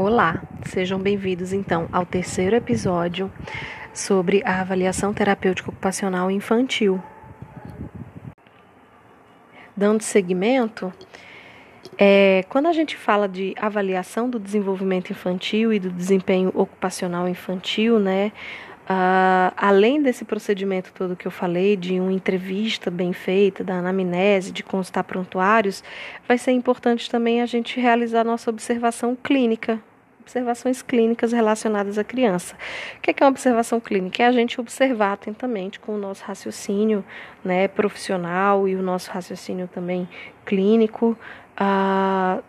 Olá, sejam bem-vindos então ao terceiro episódio sobre a avaliação terapêutica ocupacional infantil. Dando seguimento, é, quando a gente fala de avaliação do desenvolvimento infantil e do desempenho ocupacional infantil, né, Uh, além desse procedimento todo que eu falei, de uma entrevista bem feita, da anamnese, de constar prontuários, vai ser importante também a gente realizar nossa observação clínica, observações clínicas relacionadas à criança. O que é uma observação clínica? É a gente observar atentamente com o nosso raciocínio né, profissional e o nosso raciocínio também clínico. Uh,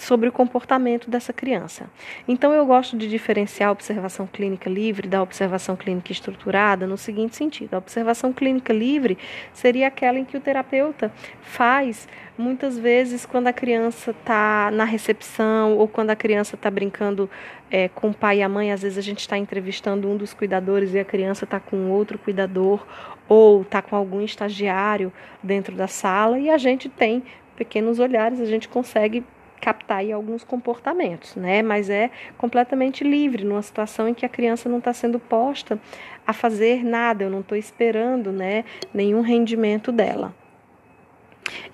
sobre o comportamento dessa criança. Então, eu gosto de diferenciar a observação clínica livre da observação clínica estruturada no seguinte sentido: a observação clínica livre seria aquela em que o terapeuta faz muitas vezes quando a criança está na recepção ou quando a criança está brincando é, com o pai e a mãe. Às vezes, a gente está entrevistando um dos cuidadores e a criança está com outro cuidador ou está com algum estagiário dentro da sala e a gente tem pequenos olhares, a gente consegue captar aí alguns comportamentos, né? Mas é completamente livre numa situação em que a criança não está sendo posta a fazer nada, eu não estou esperando, né, nenhum rendimento dela.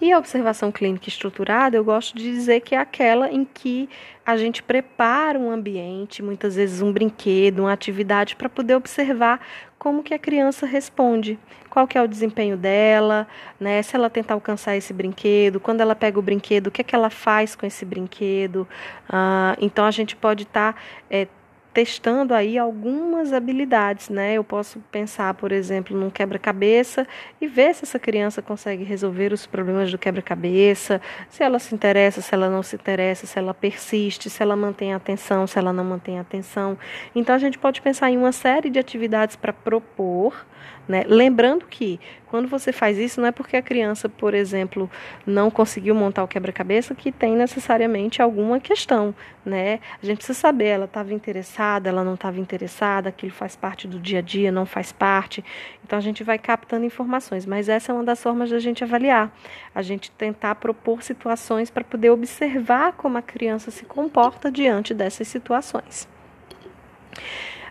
E a observação clínica estruturada, eu gosto de dizer que é aquela em que a gente prepara um ambiente, muitas vezes um brinquedo, uma atividade para poder observar como que a criança responde, qual que é o desempenho dela, né? Se ela tentar alcançar esse brinquedo, quando ela pega o brinquedo, o que é que ela faz com esse brinquedo. Ah, então a gente pode estar tá, é, testando aí algumas habilidades, né? Eu posso pensar, por exemplo, num quebra-cabeça e ver se essa criança consegue resolver os problemas do quebra-cabeça, se ela se interessa, se ela não se interessa, se ela persiste, se ela mantém atenção, se ela não mantém atenção. Então a gente pode pensar em uma série de atividades para propor né? Lembrando que quando você faz isso, não é porque a criança, por exemplo, não conseguiu montar o quebra-cabeça que tem necessariamente alguma questão. Né? A gente precisa saber, ela estava interessada, ela não estava interessada, aquilo faz parte do dia a dia, não faz parte. Então a gente vai captando informações, mas essa é uma das formas da gente avaliar. A gente tentar propor situações para poder observar como a criança se comporta diante dessas situações.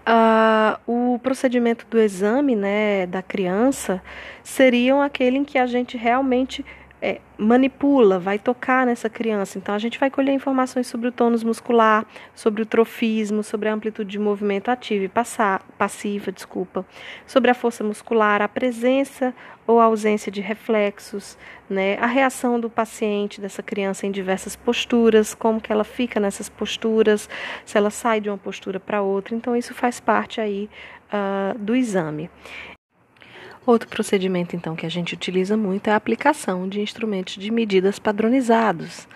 Uh, o procedimento do exame né, da criança seria aquele em que a gente realmente é, manipula, vai tocar nessa criança. Então, a gente vai colher informações sobre o tônus muscular, sobre o trofismo, sobre a amplitude de movimento ativa e passar, passiva, desculpa, sobre a força muscular, a presença ou ausência de reflexos, né, a reação do paciente, dessa criança em diversas posturas, como que ela fica nessas posturas, se ela sai de uma postura para outra. Então, isso faz parte aí uh, do exame. Outro procedimento, então, que a gente utiliza muito é a aplicação de instrumentos de medidas padronizados.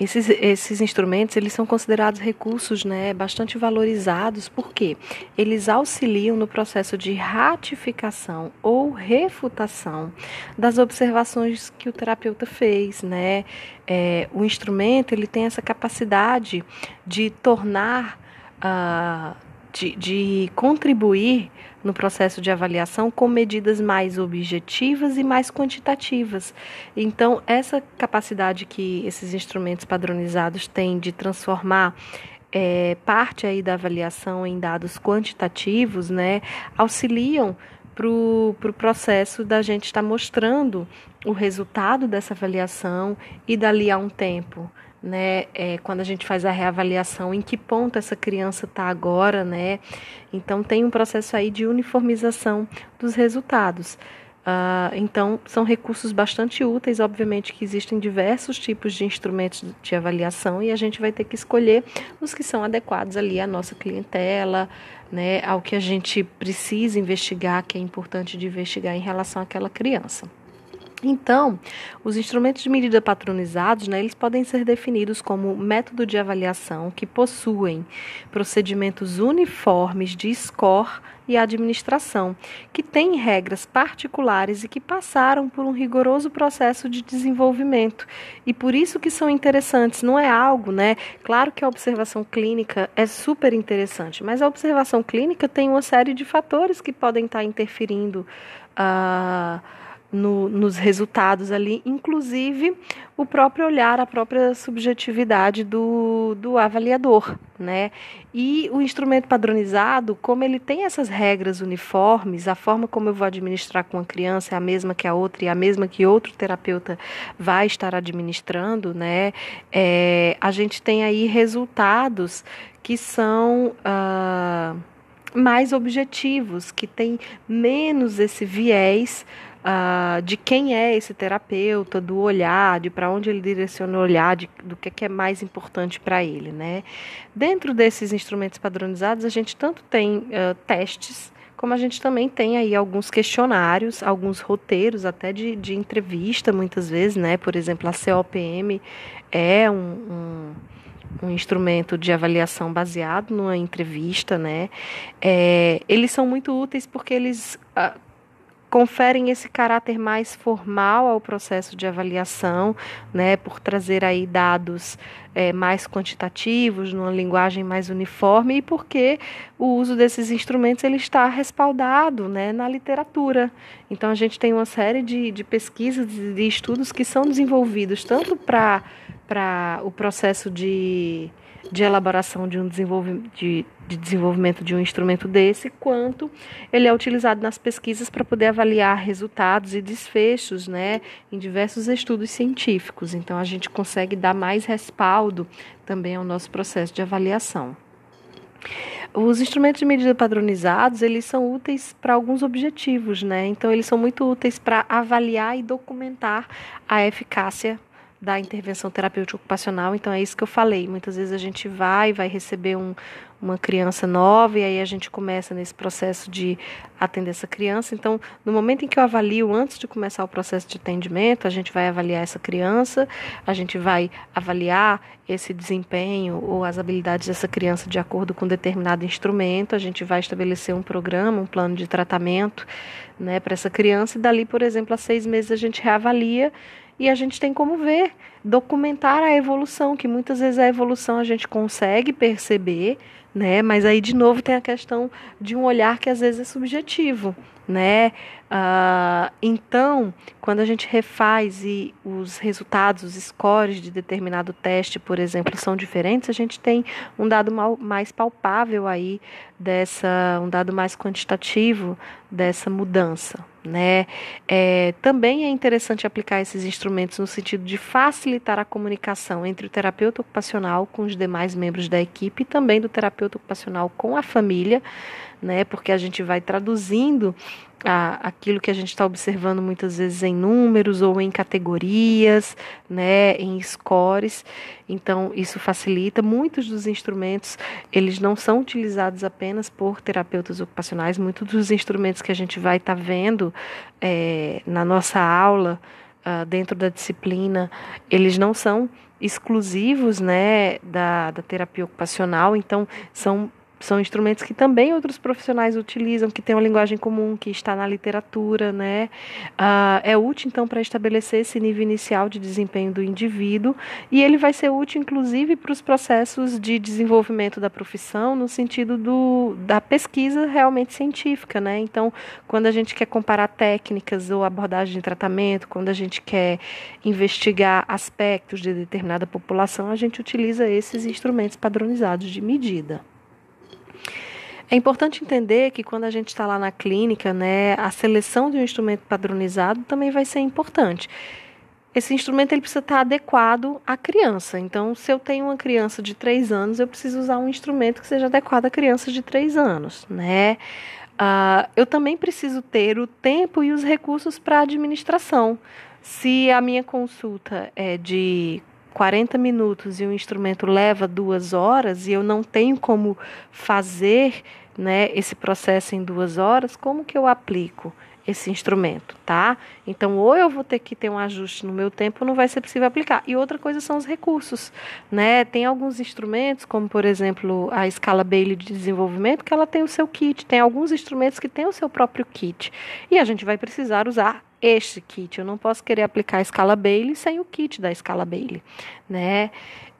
Esses, esses instrumentos eles são considerados recursos né, bastante valorizados porque eles auxiliam no processo de ratificação ou refutação das observações que o terapeuta fez. Né? É, o instrumento ele tem essa capacidade de tornar, uh, de, de contribuir no processo de avaliação com medidas mais objetivas e mais quantitativas. Então, essa capacidade que esses instrumentos padronizados têm de transformar é, parte aí da avaliação em dados quantitativos, né, auxiliam para o pro processo da gente estar tá mostrando o resultado dessa avaliação e dali a um tempo né? É, quando a gente faz a reavaliação, em que ponto essa criança está agora, né? Então tem um processo aí de uniformização dos resultados. Uh, então, são recursos bastante úteis, obviamente que existem diversos tipos de instrumentos de avaliação e a gente vai ter que escolher os que são adequados ali à nossa clientela, né, ao que a gente precisa investigar, que é importante de investigar em relação àquela criança. Então, os instrumentos de medida patronizados, né, eles podem ser definidos como método de avaliação que possuem procedimentos uniformes de score e administração, que têm regras particulares e que passaram por um rigoroso processo de desenvolvimento. E por isso que são interessantes, não é algo, né? Claro que a observação clínica é super interessante, mas a observação clínica tem uma série de fatores que podem estar interferindo uh, no, nos resultados ali, inclusive o próprio olhar, a própria subjetividade do, do avaliador, né? E o instrumento padronizado, como ele tem essas regras uniformes, a forma como eu vou administrar com a criança é a mesma que a outra e a mesma que outro terapeuta vai estar administrando, né? É, a gente tem aí resultados que são uh, mais objetivos, que tem menos esse viés uh, de quem é esse terapeuta, do olhar, de para onde ele direciona o olhar, de, do que, que é mais importante para ele. Né? Dentro desses instrumentos padronizados, a gente tanto tem uh, testes, como a gente também tem aí alguns questionários, alguns roteiros até de, de entrevista, muitas vezes, né? Por exemplo, a COPM é um, um um instrumento de avaliação baseado numa entrevista, né? É, eles são muito úteis porque eles uh, conferem esse caráter mais formal ao processo de avaliação, né, por trazer aí dados é, mais quantitativos, numa linguagem mais uniforme, e porque o uso desses instrumentos ele está respaldado né, na literatura. Então, a gente tem uma série de, de pesquisas, de, de estudos que são desenvolvidos tanto para o processo de de elaboração de um desenvolvimento de, de, desenvolvimento de um instrumento desse, quanto ele é utilizado nas pesquisas para poder avaliar resultados e desfechos, né, em diversos estudos científicos. Então a gente consegue dar mais respaldo também ao nosso processo de avaliação. Os instrumentos de medida padronizados, eles são úteis para alguns objetivos, né? Então eles são muito úteis para avaliar e documentar a eficácia da intervenção terapêutica ocupacional. Então é isso que eu falei. Muitas vezes a gente vai, vai receber um, uma criança nova e aí a gente começa nesse processo de atender essa criança. Então, no momento em que eu avalio, antes de começar o processo de atendimento, a gente vai avaliar essa criança, a gente vai avaliar esse desempenho ou as habilidades dessa criança de acordo com determinado instrumento, a gente vai estabelecer um programa, um plano de tratamento né, para essa criança e dali, por exemplo, a seis meses a gente reavalia e a gente tem como ver, documentar a evolução, que muitas vezes a evolução a gente consegue perceber, né? Mas aí de novo tem a questão de um olhar que às vezes é subjetivo, né? Uh, então, quando a gente refaz e os resultados, os scores de determinado teste, por exemplo, são diferentes, a gente tem um dado mais palpável aí dessa, um dado mais quantitativo dessa mudança, né? É, também é interessante aplicar esses instrumentos no sentido de facilitar a comunicação entre o terapeuta ocupacional com os demais membros da equipe e também do terapeuta ocupacional com a família, né? Porque a gente vai traduzindo a, aquilo que a gente está observando muitas vezes em números ou em categorias, né, em scores. Então isso facilita. Muitos dos instrumentos eles não são utilizados apenas por terapeutas ocupacionais. Muitos dos instrumentos que a gente vai estar tá vendo é, na nossa aula uh, dentro da disciplina, eles não são exclusivos, né, da, da terapia ocupacional. Então são são instrumentos que também outros profissionais utilizam, que tem uma linguagem comum, que está na literatura, né? Uh, é útil, então, para estabelecer esse nível inicial de desempenho do indivíduo e ele vai ser útil, inclusive, para os processos de desenvolvimento da profissão, no sentido do, da pesquisa realmente científica, né? Então, quando a gente quer comparar técnicas ou abordagem de tratamento, quando a gente quer investigar aspectos de determinada população, a gente utiliza esses instrumentos padronizados de medida. É importante entender que quando a gente está lá na clínica, né, a seleção de um instrumento padronizado também vai ser importante. Esse instrumento ele precisa estar adequado à criança. Então, se eu tenho uma criança de 3 anos, eu preciso usar um instrumento que seja adequado à criança de 3 anos, né? Uh, eu também preciso ter o tempo e os recursos para administração. Se a minha consulta é de 40 minutos e o instrumento leva duas horas e eu não tenho como fazer né, esse processo em duas horas, como que eu aplico esse instrumento, tá? Então, ou eu vou ter que ter um ajuste no meu tempo, não vai ser possível aplicar. E outra coisa são os recursos, né? Tem alguns instrumentos, como por exemplo a escala Bailey de desenvolvimento, que ela tem o seu kit. Tem alguns instrumentos que têm o seu próprio kit. E a gente vai precisar usar este kit. Eu não posso querer aplicar a escala Bailey sem o kit da escala Bailey, né?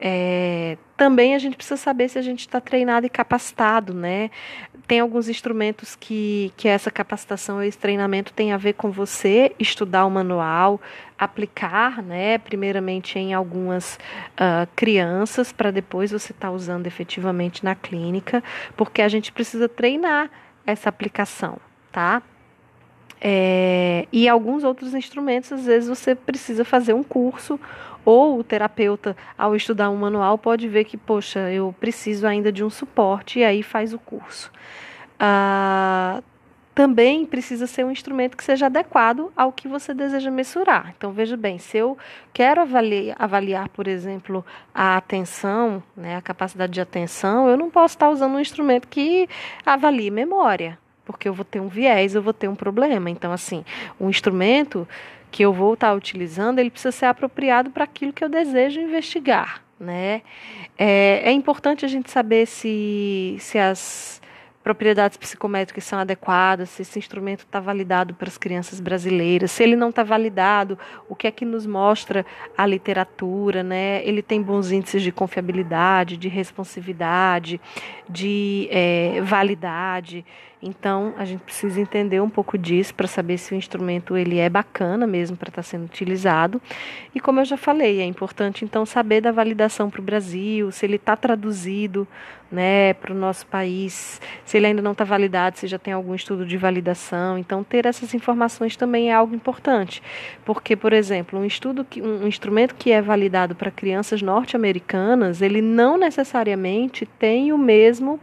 É, também a gente precisa saber se a gente está treinado e capacitado, né? Tem alguns instrumentos que, que essa capacitação, esse treinamento tem a ver com você estudar o manual, aplicar, né? Primeiramente em algumas uh, crianças, para depois você estar tá usando efetivamente na clínica, porque a gente precisa treinar essa aplicação, tá? É, e alguns outros instrumentos, às vezes você precisa fazer um curso ou o terapeuta, ao estudar um manual, pode ver que, poxa, eu preciso ainda de um suporte e aí faz o curso. Ah, também precisa ser um instrumento que seja adequado ao que você deseja mensurar. Então, veja bem, se eu quero avaliar, avaliar por exemplo, a atenção, né, a capacidade de atenção, eu não posso estar usando um instrumento que avalie memória, porque eu vou ter um viés, eu vou ter um problema. Então, assim, um instrumento que eu vou estar utilizando, ele precisa ser apropriado para aquilo que eu desejo investigar, né? É, é importante a gente saber se, se as propriedades psicométricas são adequadas, se esse instrumento está validado para as crianças brasileiras, se ele não está validado, o que é que nos mostra a literatura, né? Ele tem bons índices de confiabilidade, de responsividade, de é, validade. Então, a gente precisa entender um pouco disso para saber se o instrumento ele é bacana mesmo para estar tá sendo utilizado. E como eu já falei, é importante então saber da validação para o Brasil, se ele está traduzido né, para o nosso país, se ele ainda não está validado, se já tem algum estudo de validação. Então, ter essas informações também é algo importante, porque, por exemplo, um estudo que, um instrumento que é validado para crianças norte-americanas, ele não necessariamente tem o mesmo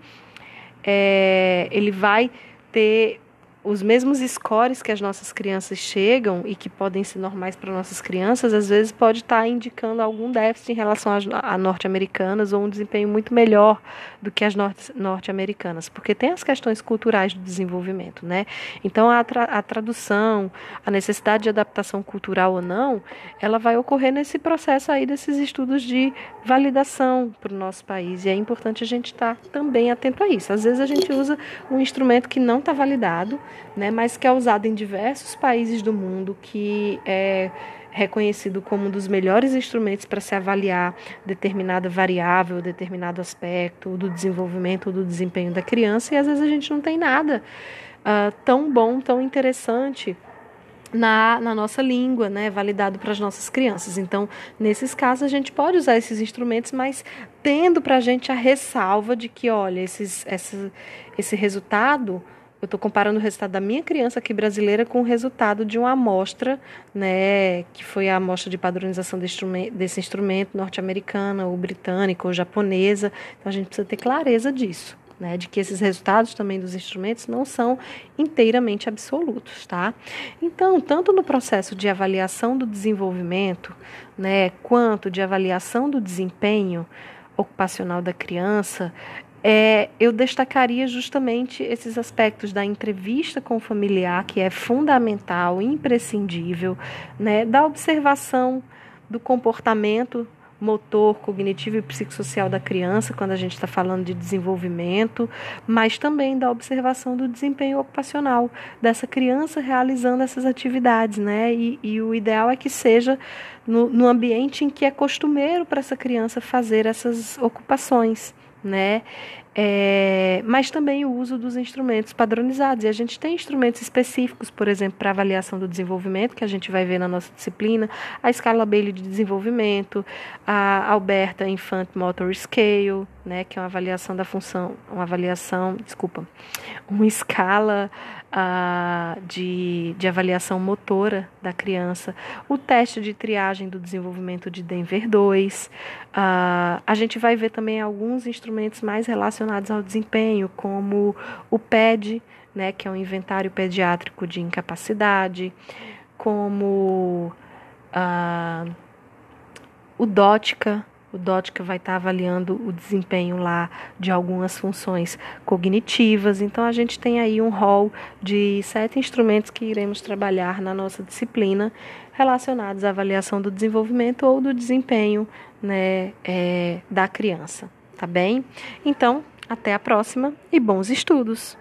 é, ele vai ter os mesmos scores que as nossas crianças chegam e que podem ser normais para nossas crianças, às vezes pode estar tá indicando algum déficit em relação às norte-americanas ou um desempenho muito melhor do que as norte-americanas, porque tem as questões culturais do desenvolvimento, né? Então a, tra a tradução, a necessidade de adaptação cultural ou não, ela vai ocorrer nesse processo aí desses estudos de validação para o nosso país e é importante a gente estar tá também atento a isso. Às vezes a gente usa um instrumento que não está validado né, mas que é usado em diversos países do mundo, que é reconhecido como um dos melhores instrumentos para se avaliar determinada variável, determinado aspecto do desenvolvimento ou do desempenho da criança, e às vezes a gente não tem nada uh, tão bom, tão interessante na, na nossa língua, né, validado para as nossas crianças. Então, nesses casos, a gente pode usar esses instrumentos, mas tendo para a gente a ressalva de que, olha, esses, esse, esse resultado eu estou comparando o resultado da minha criança aqui brasileira com o resultado de uma amostra, né, que foi a amostra de padronização desse instrumento, norte-americana, ou britânica, ou japonesa. Então a gente precisa ter clareza disso. Né, de que esses resultados também dos instrumentos não são inteiramente absolutos, tá? Então, tanto no processo de avaliação do desenvolvimento, né, quanto de avaliação do desempenho ocupacional da criança, é, eu destacaria justamente esses aspectos da entrevista com o familiar, que é fundamental, imprescindível, né, da observação do comportamento motor, cognitivo e psicossocial da criança, quando a gente está falando de desenvolvimento, mas também da observação do desempenho ocupacional dessa criança realizando essas atividades, né? E, e o ideal é que seja no, no ambiente em que é costumeiro para essa criança fazer essas ocupações né? É, mas também o uso dos instrumentos padronizados. E a gente tem instrumentos específicos, por exemplo, para avaliação do desenvolvimento, que a gente vai ver na nossa disciplina, a escala Bailey de desenvolvimento, a Alberta Infant Motor Scale, né, que é uma avaliação da função, uma avaliação, desculpa, uma escala uh, de, de avaliação motora da criança, o teste de triagem do desenvolvimento de Denver 2. Uh, ah, a gente vai ver também alguns instrumentos mais relacionados ao desempenho, como o PED, né, que é um inventário pediátrico de incapacidade, como uh, o DOTCA, o DOT vai estar avaliando o desempenho lá de algumas funções cognitivas. Então, a gente tem aí um rol de sete instrumentos que iremos trabalhar na nossa disciplina relacionados à avaliação do desenvolvimento ou do desempenho né, é, da criança. Tá bem? Então, até a próxima e bons estudos!